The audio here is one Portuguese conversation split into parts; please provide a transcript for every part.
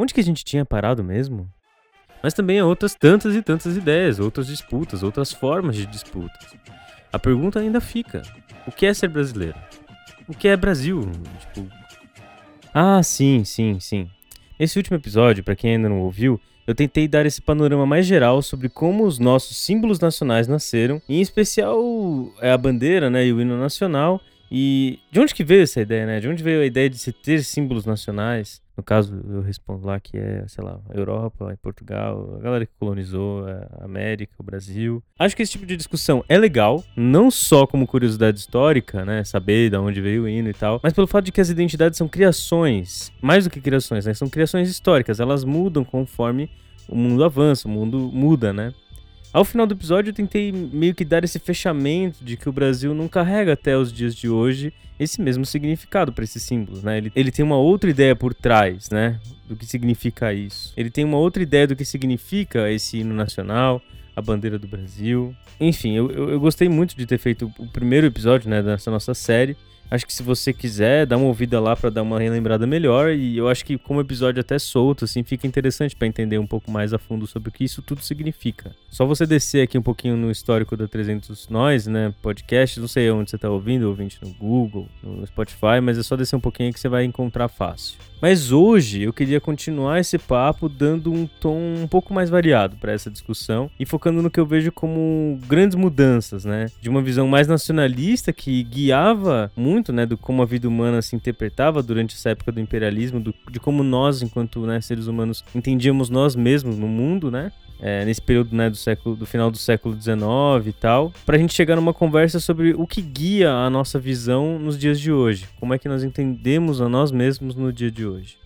Onde que a gente tinha parado mesmo? Mas também há outras tantas e tantas ideias, outras disputas, outras formas de disputas. A pergunta ainda fica: o que é ser brasileiro? O que é Brasil? Tipo. Ah, sim, sim, sim. Nesse último episódio, para quem ainda não ouviu, eu tentei dar esse panorama mais geral sobre como os nossos símbolos nacionais nasceram, em especial é, a bandeira né, e o hino nacional, e de onde que veio essa ideia, né? De onde veio a ideia de se ter símbolos nacionais? No caso, eu respondo lá que é, sei lá, a Europa, Portugal, a galera que colonizou a América, o Brasil. Acho que esse tipo de discussão é legal, não só como curiosidade histórica, né? Saber de onde veio o hino e tal, mas pelo fato de que as identidades são criações, mais do que criações, né? São criações históricas, elas mudam conforme o mundo avança, o mundo muda, né? Ao final do episódio, eu tentei meio que dar esse fechamento de que o Brasil não carrega até os dias de hoje esse mesmo significado para esses símbolos, né? Ele, ele tem uma outra ideia por trás, né? Do que significa isso. Ele tem uma outra ideia do que significa esse hino nacional, a bandeira do Brasil. Enfim, eu, eu, eu gostei muito de ter feito o primeiro episódio, né, dessa nossa série. Acho que se você quiser, dá uma ouvida lá para dar uma relembrada melhor. E eu acho que como episódio até solto, assim, fica interessante para entender um pouco mais a fundo sobre o que isso tudo significa. Só você descer aqui um pouquinho no histórico da 300 Nós, né, podcast, não sei onde você tá ouvindo, ouvinte no Google, no Spotify, mas é só descer um pouquinho que você vai encontrar fácil. Mas hoje eu queria continuar esse papo dando um tom um pouco mais variado para essa discussão e focando no que eu vejo como grandes mudanças, né? De uma visão mais nacionalista que guiava muito, né, do como a vida humana se interpretava durante essa época do imperialismo, do, de como nós, enquanto né, seres humanos, entendíamos nós mesmos no mundo, né? é, nesse período né, do século do final do século XIX e tal, para a gente chegar numa conversa sobre o que guia a nossa visão nos dias de hoje, como é que nós entendemos a nós mesmos no dia de hoje.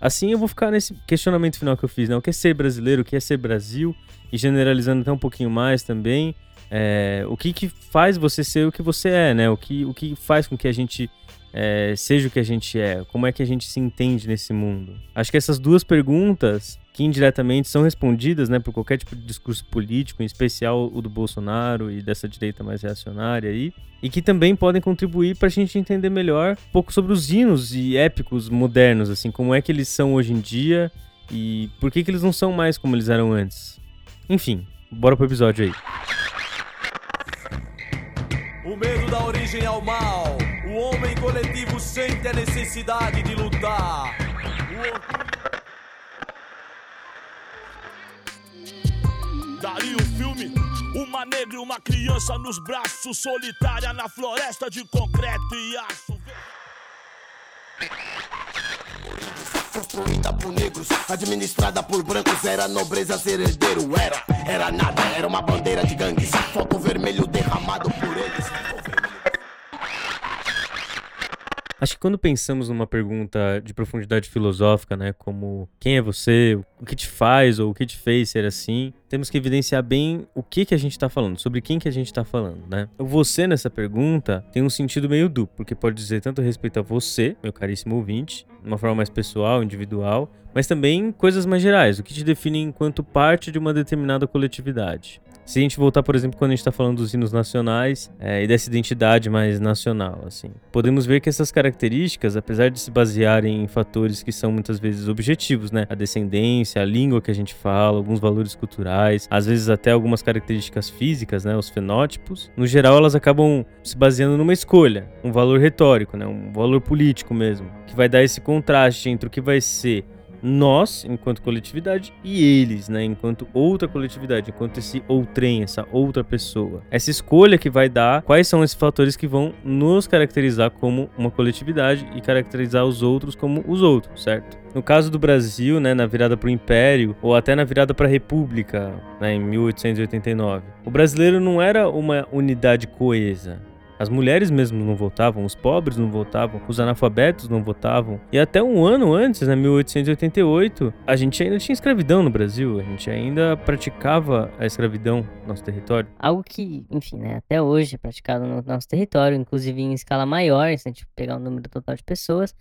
Assim eu vou ficar nesse questionamento final que eu fiz, né? O que é ser brasileiro, o que é ser Brasil, e generalizando até um pouquinho mais também, é, o que, que faz você ser o que você é, né? O que, o que faz com que a gente é, seja o que a gente é, como é que a gente se entende nesse mundo. Acho que essas duas perguntas que indiretamente são respondidas né, por qualquer tipo de discurso político, em especial o do Bolsonaro e dessa direita mais reacionária aí, e que também podem contribuir para a gente entender melhor um pouco sobre os hinos e épicos modernos, assim, como é que eles são hoje em dia e por que, que eles não são mais como eles eram antes. Enfim, bora pro episódio aí. O medo da origem ao mal. O homem coletivo sente a necessidade de lutar. O Daria um filme, uma negra e uma criança nos braços, solitária na floresta de concreto e aço. Construída por negros, administrada por brancos, era nobreza ser herdeiro, era, era nada, era uma bandeira de gangues, fogo vermelho derramado por eles. Acho que quando pensamos numa pergunta de profundidade filosófica, né, como quem é você, o que te faz ou o que te fez ser assim, temos que evidenciar bem o que que a gente está falando, sobre quem que a gente está falando, né? O você nessa pergunta tem um sentido meio duplo, porque pode dizer tanto respeito a você, meu caríssimo ouvinte, de uma forma mais pessoal, individual, mas também coisas mais gerais, o que te define enquanto parte de uma determinada coletividade. Se a gente voltar, por exemplo, quando a gente está falando dos hinos nacionais é, e dessa identidade mais nacional, assim, podemos ver que essas características, apesar de se basearem em fatores que são muitas vezes objetivos, né, a descendência, a língua que a gente fala, alguns valores culturais, às vezes até algumas características físicas, né, os fenótipos, no geral elas acabam se baseando numa escolha, um valor retórico, né, um valor político mesmo, que vai dar esse contraste entre o que vai ser nós, enquanto coletividade, e eles, né, enquanto outra coletividade, enquanto esse outrem, essa outra pessoa. Essa escolha que vai dar quais são esses fatores que vão nos caracterizar como uma coletividade e caracterizar os outros como os outros, certo? No caso do Brasil, né, na virada para o Império, ou até na virada para a República, né, em 1889, o brasileiro não era uma unidade coesa. As mulheres mesmo não votavam, os pobres não votavam, os analfabetos não votavam. E até um ano antes, né, 1888, a gente ainda tinha escravidão no Brasil, a gente ainda praticava a escravidão no nosso território. Algo que, enfim, né, até hoje é praticado no nosso território, inclusive em escala maior, se a gente pegar o número total de pessoas.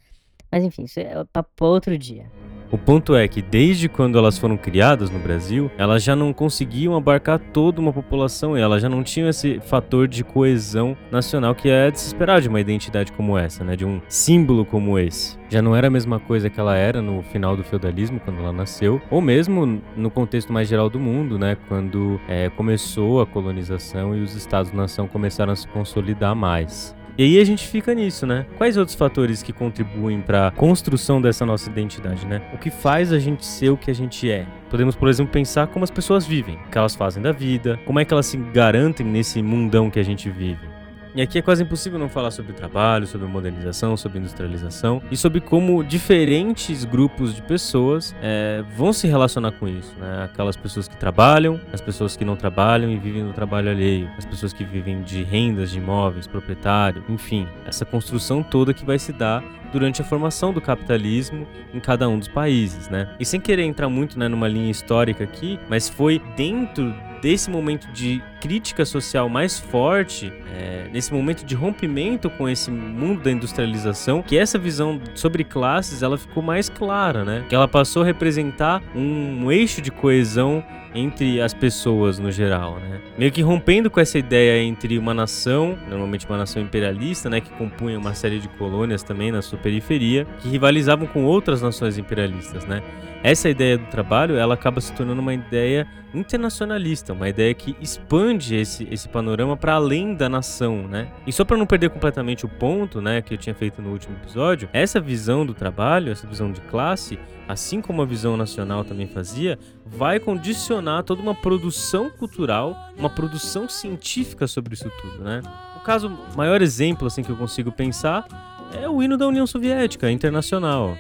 Mas enfim, isso é papo pra outro dia. O ponto é que desde quando elas foram criadas no Brasil, elas já não conseguiam abarcar toda uma população e elas já não tinham esse fator de coesão nacional que é de se esperar de uma identidade como essa, né? De um símbolo como esse. Já não era a mesma coisa que ela era no final do feudalismo, quando ela nasceu, ou mesmo no contexto mais geral do mundo, né? Quando é, começou a colonização e os estados-nação começaram a se consolidar mais. E aí a gente fica nisso, né? Quais outros fatores que contribuem para a construção dessa nossa identidade, né? O que faz a gente ser o que a gente é? Podemos, por exemplo, pensar como as pessoas vivem, o que elas fazem da vida, como é que elas se garantem nesse mundão que a gente vive. E aqui é quase impossível não falar sobre trabalho, sobre modernização, sobre industrialização e sobre como diferentes grupos de pessoas é, vão se relacionar com isso. Né? Aquelas pessoas que trabalham, as pessoas que não trabalham e vivem no trabalho alheio, as pessoas que vivem de rendas, de imóveis, proprietário, enfim, essa construção toda que vai se dar durante a formação do capitalismo em cada um dos países, né? E sem querer entrar muito né, numa linha histórica aqui, mas foi dentro desse momento de crítica social mais forte, é, nesse momento de rompimento com esse mundo da industrialização, que essa visão sobre classes ela ficou mais clara, né? Que ela passou a representar um eixo de coesão entre as pessoas no geral, né? Meio que rompendo com essa ideia entre uma nação, normalmente uma nação imperialista, né, que compunha uma série de colônias também na sua periferia, que rivalizavam com outras nações imperialistas, né? Essa ideia do trabalho, ela acaba se tornando uma ideia internacionalista, uma ideia que expande esse, esse panorama para além da nação, né? E só para não perder completamente o ponto, né, que eu tinha feito no último episódio, essa visão do trabalho, essa visão de classe, assim como a visão nacional também fazia, vai condicionar toda uma produção cultural, uma produção científica sobre isso tudo, né? O caso maior exemplo assim que eu consigo pensar é o hino da União Soviética, internacional.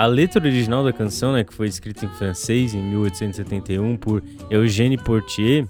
A letra original da canção, né, que foi escrita em francês em 1871 por Eugène Portier,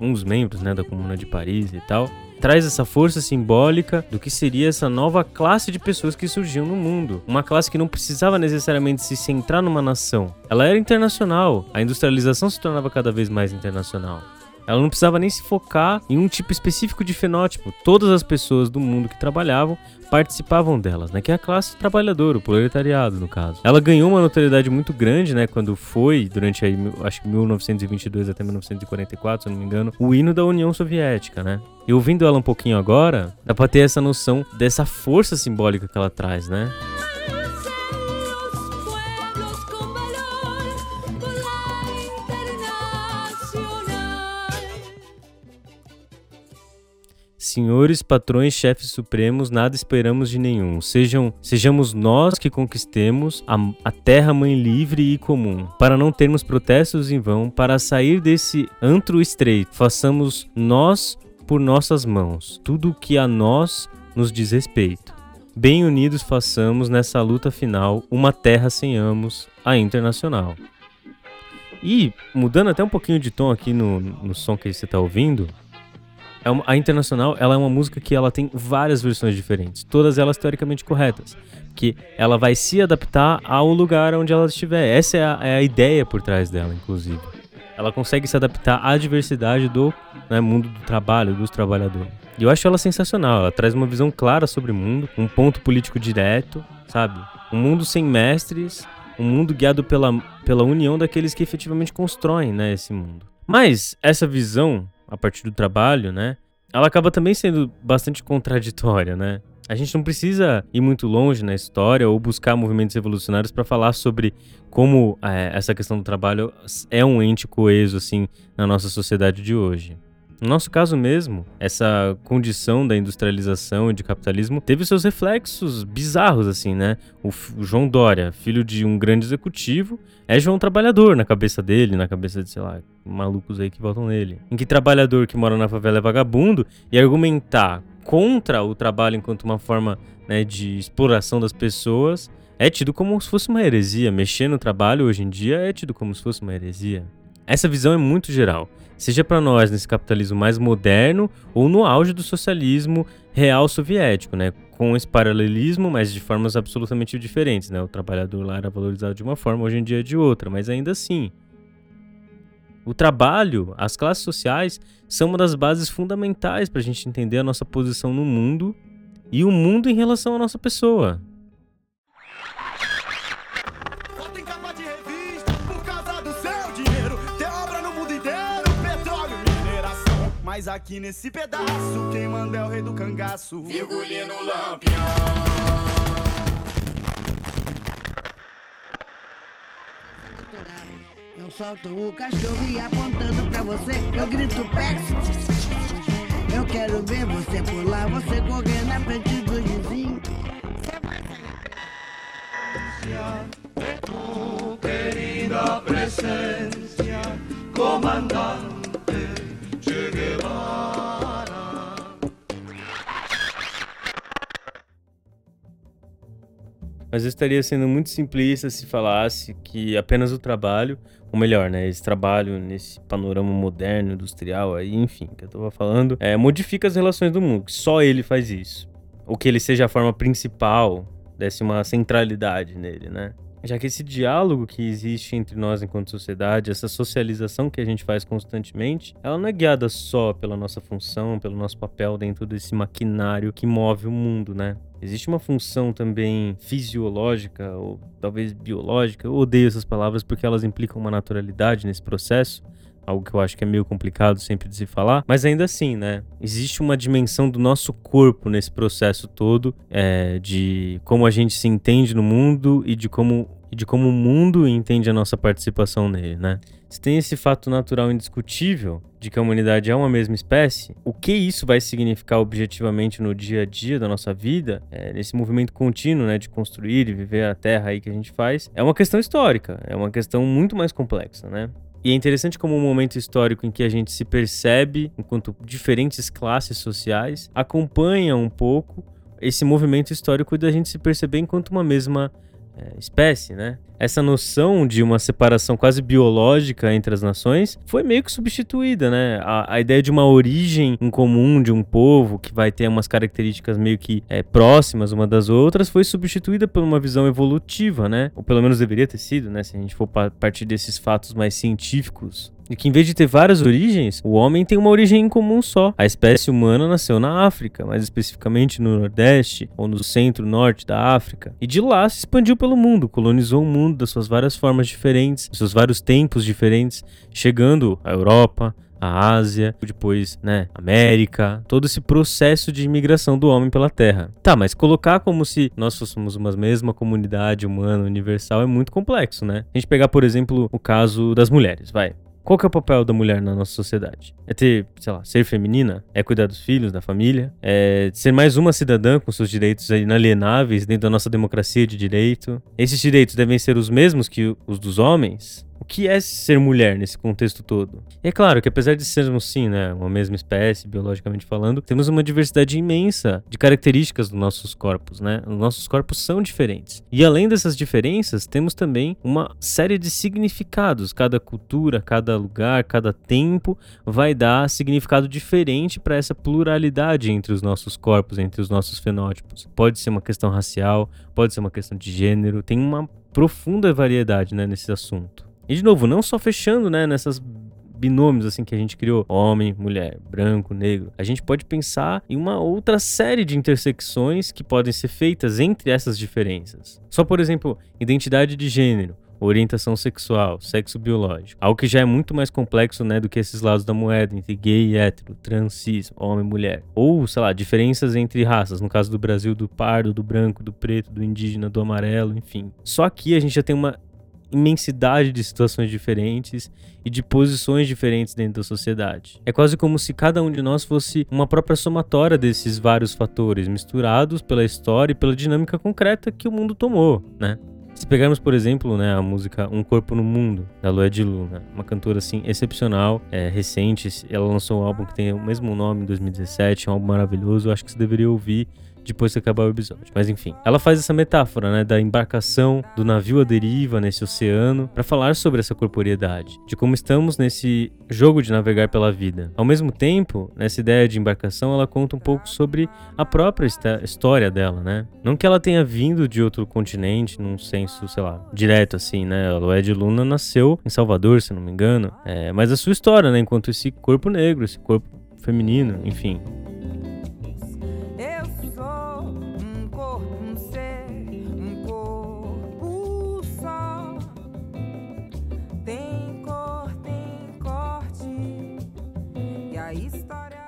um dos membros né, da Comuna de Paris e tal, traz essa força simbólica do que seria essa nova classe de pessoas que surgiam no mundo. Uma classe que não precisava necessariamente se centrar numa nação. Ela era internacional. A industrialização se tornava cada vez mais internacional. Ela não precisava nem se focar em um tipo específico de fenótipo. Todas as pessoas do mundo que trabalhavam participavam delas, né? Que é a classe trabalhadora, o proletariado, no caso. Ela ganhou uma notoriedade muito grande, né? Quando foi, durante aí, acho que 1922 até 1944, se não me engano, o hino da União Soviética, né? E ouvindo ela um pouquinho agora, dá pra ter essa noção dessa força simbólica que ela traz, né? Senhores, patrões, chefes supremos, nada esperamos de nenhum. Sejam, sejamos nós que conquistemos a, a terra mãe livre e comum, para não termos protestos em vão, para sair desse antro estreito. Façamos nós por nossas mãos tudo o que a nós nos diz respeito. Bem unidos façamos nessa luta final uma terra sem amos, a internacional. E mudando até um pouquinho de tom aqui no, no som que você está ouvindo, é uma, a Internacional, ela é uma música que ela tem várias versões diferentes, todas elas teoricamente corretas, que ela vai se adaptar ao lugar onde ela estiver. Essa é a, é a ideia por trás dela, inclusive. Ela consegue se adaptar à diversidade do né, mundo do trabalho, dos trabalhadores. E eu acho ela sensacional. Ela traz uma visão clara sobre o mundo, um ponto político direto, sabe? Um mundo sem mestres, um mundo guiado pela, pela união daqueles que efetivamente constroem né, esse mundo. Mas essa visão a partir do trabalho, né? Ela acaba também sendo bastante contraditória, né? A gente não precisa ir muito longe na história ou buscar movimentos revolucionários para falar sobre como é, essa questão do trabalho é um ente coeso assim na nossa sociedade de hoje. No nosso caso mesmo, essa condição da industrialização e de capitalismo teve seus reflexos bizarros, assim, né? O, o, João Dória, filho de um grande executivo, é João Trabalhador na cabeça dele, na cabeça de, sei lá, malucos aí que votam nele. Em que trabalhador que mora na favela é vagabundo e argumentar contra o trabalho enquanto uma forma né, de exploração das pessoas é tido como se fosse uma heresia. Mexer no trabalho hoje em dia é tido como se fosse uma heresia. Essa visão é muito geral seja para nós nesse capitalismo mais moderno ou no auge do socialismo real soviético, né? Com esse paralelismo, mas de formas absolutamente diferentes, né? O trabalhador lá era valorizado de uma forma, hoje em dia é de outra, mas ainda assim. O trabalho, as classes sociais, são uma das bases fundamentais para a gente entender a nossa posição no mundo e o mundo em relação à nossa pessoa. Mas aqui nesse pedaço, quem manda é o rei do cangaço. Virgulino Lampião. Eu solto o cachorro e apontando pra você, eu grito Pex. Eu quero ver você pular, você correr na frente do vizinho. Querida presencia, comandante Mas eu estaria sendo muito simplista se falasse que apenas o trabalho, ou melhor, né, esse trabalho nesse panorama moderno, industrial, aí, enfim, que eu tava falando, é, modifica as relações do mundo, que só ele faz isso. Ou que ele seja a forma principal, desse uma centralidade nele, né? Já que esse diálogo que existe entre nós enquanto sociedade, essa socialização que a gente faz constantemente, ela não é guiada só pela nossa função, pelo nosso papel dentro desse maquinário que move o mundo, né? Existe uma função também fisiológica ou talvez biológica. Eu odeio essas palavras porque elas implicam uma naturalidade nesse processo. Algo que eu acho que é meio complicado sempre de se falar, mas ainda assim, né? Existe uma dimensão do nosso corpo nesse processo todo, é, de como a gente se entende no mundo e de como, de como o mundo entende a nossa participação nele, né? Se tem esse fato natural indiscutível de que a humanidade é uma mesma espécie, o que isso vai significar objetivamente no dia a dia da nossa vida, é, nesse movimento contínuo né, de construir e viver a Terra aí que a gente faz, é uma questão histórica, é uma questão muito mais complexa, né? E é interessante como um momento histórico em que a gente se percebe enquanto diferentes classes sociais acompanha um pouco esse movimento histórico da gente se perceber enquanto uma mesma é, espécie, né? Essa noção de uma separação quase biológica entre as nações foi meio que substituída, né? A, a ideia de uma origem em comum de um povo que vai ter umas características meio que é, próximas uma das outras foi substituída por uma visão evolutiva, né? Ou pelo menos deveria ter sido, né? Se a gente for partir desses fatos mais científicos e que em vez de ter várias origens, o homem tem uma origem em comum só. A espécie humana nasceu na África, mais especificamente no Nordeste ou no centro-norte da África. E de lá se expandiu pelo mundo, colonizou o mundo das suas várias formas diferentes, dos seus vários tempos diferentes, chegando à Europa, a Ásia, depois, né, América, todo esse processo de imigração do homem pela Terra. Tá, mas colocar como se nós fôssemos uma mesma comunidade humana universal é muito complexo, né? A gente pegar, por exemplo, o caso das mulheres, vai. Qual que é o papel da mulher na nossa sociedade? É ter, sei lá, ser feminina? É cuidar dos filhos, da família? É ser mais uma cidadã com seus direitos inalienáveis dentro da nossa democracia de direito? Esses direitos devem ser os mesmos que os dos homens? O que é ser mulher nesse contexto todo? E é claro que apesar de sermos sim, né, uma mesma espécie, biologicamente falando, temos uma diversidade imensa de características dos nossos corpos, né? Os nossos corpos são diferentes. E além dessas diferenças, temos também uma série de significados. Cada cultura, cada lugar, cada tempo vai dar significado diferente para essa pluralidade entre os nossos corpos, entre os nossos fenótipos. Pode ser uma questão racial, pode ser uma questão de gênero, tem uma profunda variedade, né, nesse assunto. E de novo, não só fechando, né, nessas binômios assim que a gente criou, homem, mulher, branco, negro. A gente pode pensar em uma outra série de intersecções que podem ser feitas entre essas diferenças. Só por exemplo, identidade de gênero, orientação sexual, sexo biológico. Algo que já é muito mais complexo, né, do que esses lados da moeda, entre gay e hétero, trans, cis, homem mulher. Ou, sei lá, diferenças entre raças, no caso do Brasil, do pardo, do branco, do preto, do indígena, do amarelo, enfim. Só aqui a gente já tem uma imensidade de situações diferentes e de posições diferentes dentro da sociedade. É quase como se cada um de nós fosse uma própria somatória desses vários fatores, misturados pela história e pela dinâmica concreta que o mundo tomou, né? Se pegarmos, por exemplo, né, a música Um Corpo no Mundo, da Lued Lu, né, uma cantora assim excepcional, é, recente, ela lançou um álbum que tem o mesmo nome em 2017, é um álbum maravilhoso, acho que você deveria ouvir depois que acabar o episódio. Mas enfim, ela faz essa metáfora, né, da embarcação do navio à deriva nesse oceano para falar sobre essa corporeidade, de como estamos nesse jogo de navegar pela vida. Ao mesmo tempo, nessa ideia de embarcação, ela conta um pouco sobre a própria história dela, né? Não que ela tenha vindo de outro continente, num senso, sei lá, direto assim, né? A Lued Luna nasceu em Salvador, se não me engano, é, mas a sua história, né, enquanto esse corpo negro, esse corpo feminino, enfim,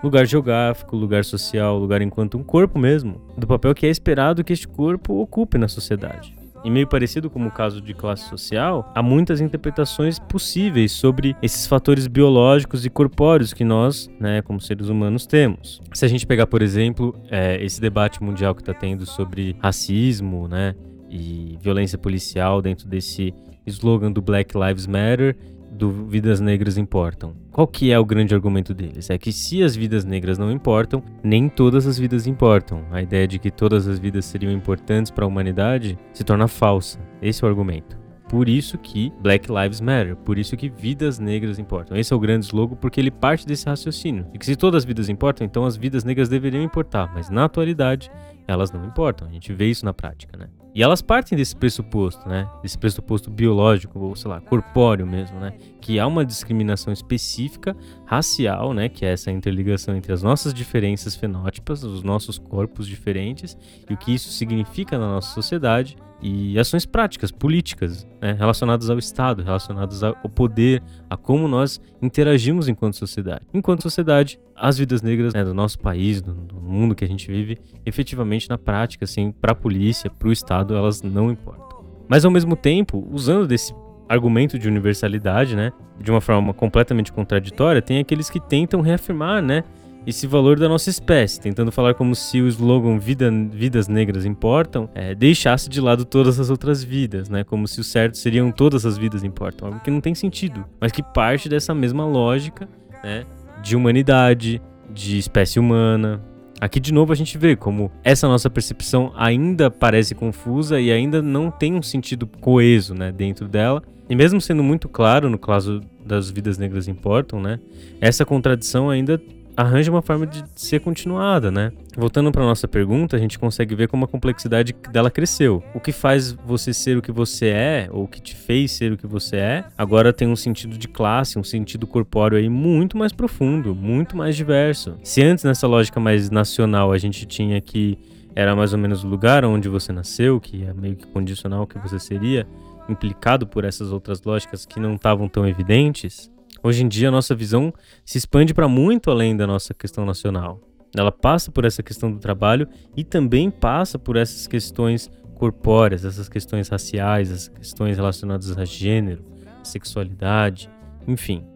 lugar geográfico, lugar social, lugar enquanto um corpo mesmo, do papel que é esperado que este corpo ocupe na sociedade. E meio parecido com o caso de classe social, há muitas interpretações possíveis sobre esses fatores biológicos e corpóreos que nós, né, como seres humanos, temos. Se a gente pegar, por exemplo, é, esse debate mundial que está tendo sobre racismo, né, e violência policial dentro desse slogan do Black Lives Matter do Vidas Negras Importam. Qual que é o grande argumento deles? É que se as vidas negras não importam, nem todas as vidas importam. A ideia de que todas as vidas seriam importantes para a humanidade se torna falsa. Esse é o argumento. Por isso que Black Lives Matter, por isso que vidas negras importam. Esse é o grande slogan porque ele parte desse raciocínio. E que se todas as vidas importam, então as vidas negras deveriam importar, mas na atualidade elas não importam. A gente vê isso na prática, né? E elas partem desse pressuposto, né? Desse pressuposto biológico, ou sei lá, corpóreo mesmo, né? Que há uma discriminação específica racial, né? Que é essa interligação entre as nossas diferenças fenótipas, os nossos corpos diferentes, e o que isso significa na nossa sociedade, e ações práticas, políticas, né, relacionadas ao Estado, relacionadas ao poder, a como nós interagimos enquanto sociedade. Enquanto sociedade, as vidas negras né, do nosso país, do, do, mundo que a gente vive, efetivamente na prática, assim, para a polícia, para o Estado, elas não importam. Mas ao mesmo tempo, usando desse argumento de universalidade, né, de uma forma completamente contraditória, tem aqueles que tentam reafirmar, né, esse valor da nossa espécie, tentando falar como se o slogan Vida, Vidas Negras Importam é, deixasse de lado todas as outras vidas, né? Como se o certo seriam todas as vidas importam, algo que não tem sentido, mas que parte dessa mesma lógica, né? De humanidade, de espécie humana. Aqui de novo a gente vê como essa nossa percepção ainda parece confusa e ainda não tem um sentido coeso, né, dentro dela. E mesmo sendo muito claro no caso das vidas negras importam, né, essa contradição ainda arranja uma forma de ser continuada, né? Voltando para nossa pergunta, a gente consegue ver como a complexidade dela cresceu. O que faz você ser o que você é, ou o que te fez ser o que você é, agora tem um sentido de classe, um sentido corpóreo aí muito mais profundo, muito mais diverso. Se antes nessa lógica mais nacional a gente tinha que era mais ou menos o lugar onde você nasceu, que é meio que condicional que você seria, implicado por essas outras lógicas que não estavam tão evidentes, Hoje em dia, a nossa visão se expande para muito além da nossa questão nacional. Ela passa por essa questão do trabalho e também passa por essas questões corpóreas, essas questões raciais, essas questões relacionadas a gênero, sexualidade, enfim.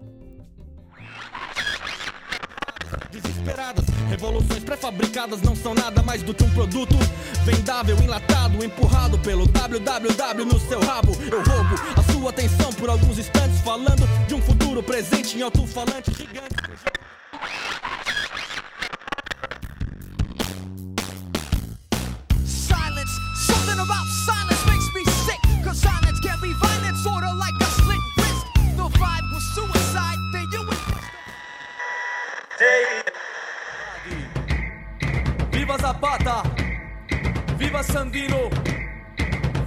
Revoluções pré-fabricadas não são nada mais do que um produto vendável, enlatado, empurrado pelo www no seu rabo. Eu roubo a sua atenção por alguns instantes, falando de um futuro presente em alto-falante gigante.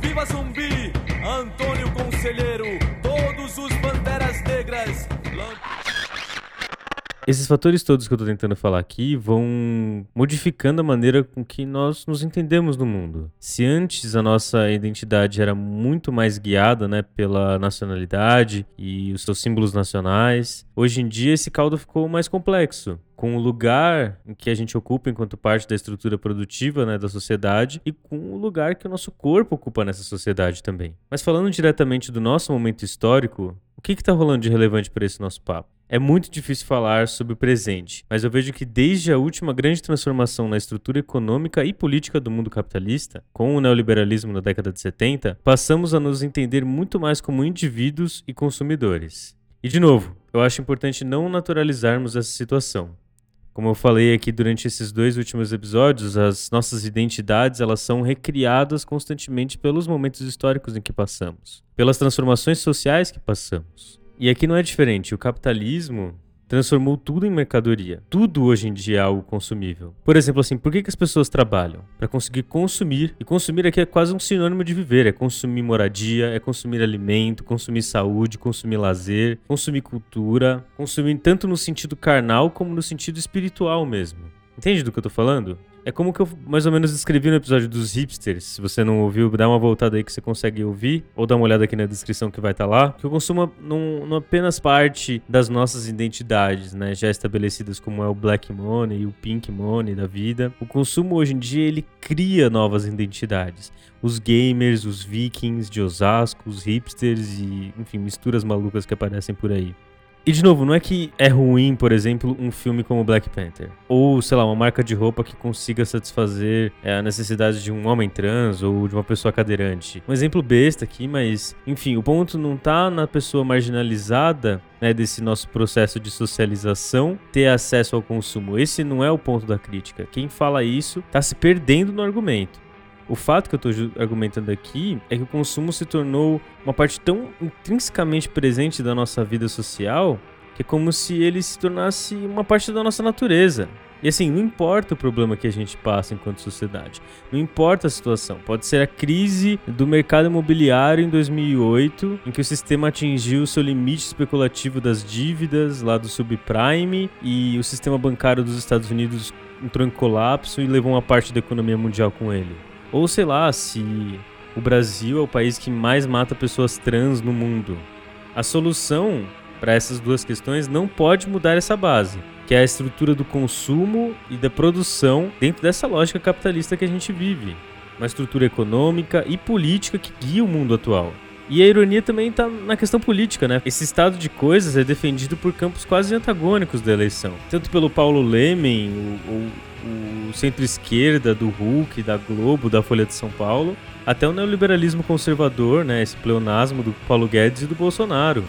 Viva Zumbi! Antônio Conselheiro! Todos os negras! Esses fatores todos que eu tô tentando falar aqui vão modificando a maneira com que nós nos entendemos no mundo. Se antes a nossa identidade era muito mais guiada, né, pela nacionalidade e os seus símbolos nacionais, hoje em dia esse caldo ficou mais complexo com o lugar que a gente ocupa enquanto parte da estrutura produtiva né, da sociedade e com o lugar que o nosso corpo ocupa nessa sociedade também. Mas falando diretamente do nosso momento histórico, o que está rolando de relevante para esse nosso papo? É muito difícil falar sobre o presente, mas eu vejo que desde a última grande transformação na estrutura econômica e política do mundo capitalista, com o neoliberalismo na década de 70, passamos a nos entender muito mais como indivíduos e consumidores. E de novo, eu acho importante não naturalizarmos essa situação. Como eu falei aqui durante esses dois últimos episódios, as nossas identidades elas são recriadas constantemente pelos momentos históricos em que passamos, pelas transformações sociais que passamos. E aqui não é diferente. O capitalismo transformou tudo em mercadoria. Tudo hoje em dia é algo consumível. Por exemplo, assim, por que, que as pessoas trabalham? Para conseguir consumir. E consumir aqui é quase um sinônimo de viver. É consumir moradia, é consumir alimento, consumir saúde, consumir lazer, consumir cultura. Consumir tanto no sentido carnal como no sentido espiritual mesmo. Entende do que eu tô falando? É como que eu mais ou menos descrevi no episódio dos hipsters. Se você não ouviu, dá uma voltada aí que você consegue ouvir, ou dá uma olhada aqui na descrição que vai estar lá. Que o consumo não, não apenas parte das nossas identidades, né? Já estabelecidas como é o black money e o pink money da vida. O consumo hoje em dia ele cria novas identidades. Os gamers, os vikings de Osasco, os hipsters e, enfim, misturas malucas que aparecem por aí. E de novo, não é que é ruim, por exemplo, um filme como Black Panther. Ou, sei lá, uma marca de roupa que consiga satisfazer é, a necessidade de um homem trans ou de uma pessoa cadeirante. Um exemplo besta aqui, mas, enfim, o ponto não tá na pessoa marginalizada né, desse nosso processo de socialização ter acesso ao consumo. Esse não é o ponto da crítica. Quem fala isso tá se perdendo no argumento. O fato que eu estou argumentando aqui é que o consumo se tornou uma parte tão intrinsecamente presente da nossa vida social que é como se ele se tornasse uma parte da nossa natureza. E assim, não importa o problema que a gente passa enquanto sociedade, não importa a situação. Pode ser a crise do mercado imobiliário em 2008, em que o sistema atingiu seu limite especulativo das dívidas lá do subprime e o sistema bancário dos Estados Unidos entrou em colapso e levou uma parte da economia mundial com ele. Ou sei lá, se o Brasil é o país que mais mata pessoas trans no mundo. A solução para essas duas questões não pode mudar essa base, que é a estrutura do consumo e da produção dentro dessa lógica capitalista que a gente vive. Uma estrutura econômica e política que guia o mundo atual. E a ironia também está na questão política, né? Esse estado de coisas é defendido por campos quase antagônicos da eleição. Tanto pelo Paulo Lemen, o, o centro-esquerda do Hulk, da Globo, da Folha de São Paulo, até o neoliberalismo conservador, né, esse pleonasmo do Paulo Guedes e do Bolsonaro.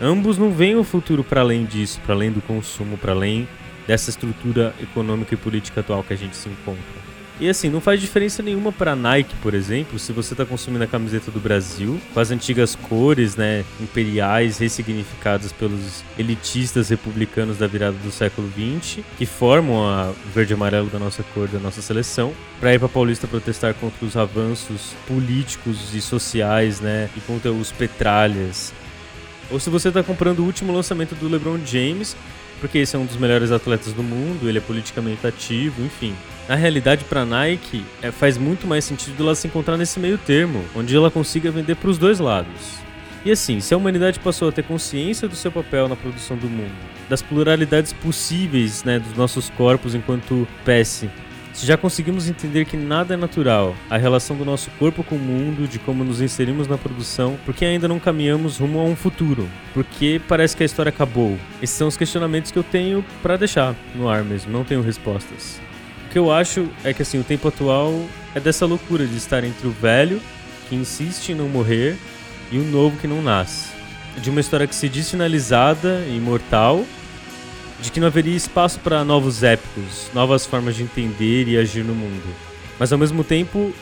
Ambos não veem o futuro para além disso, para além do consumo, para além dessa estrutura econômica e política atual que a gente se encontra. E assim, não faz diferença nenhuma para Nike, por exemplo, se você está consumindo a camiseta do Brasil, com as antigas cores, né, imperiais, ressignificadas pelos elitistas republicanos da virada do século XX, que formam a verde e amarelo da nossa cor da nossa seleção, para ir para Paulista protestar contra os avanços políticos e sociais, né, e contra os petralhas. Ou se você está comprando o último lançamento do LeBron James, porque esse é um dos melhores atletas do mundo, ele é politicamente ativo, enfim. Na realidade, para a Nike, é, faz muito mais sentido ela se encontrar nesse meio termo, onde ela consiga vender para os dois lados. E assim, se a humanidade passou a ter consciência do seu papel na produção do mundo, das pluralidades possíveis né, dos nossos corpos enquanto espécie, se já conseguimos entender que nada é natural, a relação do nosso corpo com o mundo, de como nos inserimos na produção, por que ainda não caminhamos rumo a um futuro? Porque parece que a história acabou? Esses são os questionamentos que eu tenho para deixar no ar mesmo, não tenho respostas. Que eu acho é que assim, o tempo atual é dessa loucura de estar entre o velho, que insiste em não morrer, e o novo que não nasce. De uma história que se diz finalizada e imortal, de que não haveria espaço para novos épicos, novas formas de entender e agir no mundo. Mas ao mesmo tempo,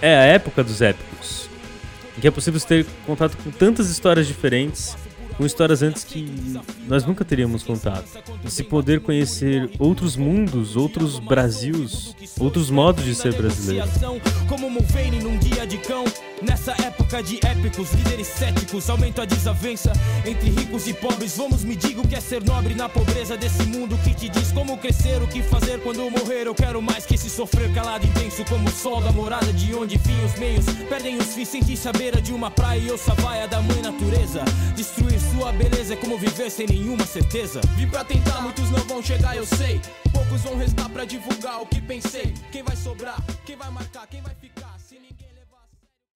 é a época dos épicos, em que é possível ter contato com tantas histórias diferentes, com histórias antes que nós nunca teríamos contato. E se poder conhecer outros mundos, outros Brasils, outros modos de ser brasileiro. Como Mulvaney num de cão. Nessa época de épicos, líderes céticos, aumenta a desavença entre ricos e pobres. Vamos, me diga o que é ser nobre na pobreza desse mundo que te diz como crescer, o que fazer quando morrer. Eu quero mais que esse sofrer calado intenso como o sol da morada de onde os meios. Perdem os fins, de uma praia e da mãe natureza. Destruir sua beleza é como viver sem nenhuma certeza. Vim pra tentar, muitos não vão chegar, eu sei. Poucos vão restar pra divulgar o que pensei. Quem vai sobrar? Quem vai marcar? Quem vai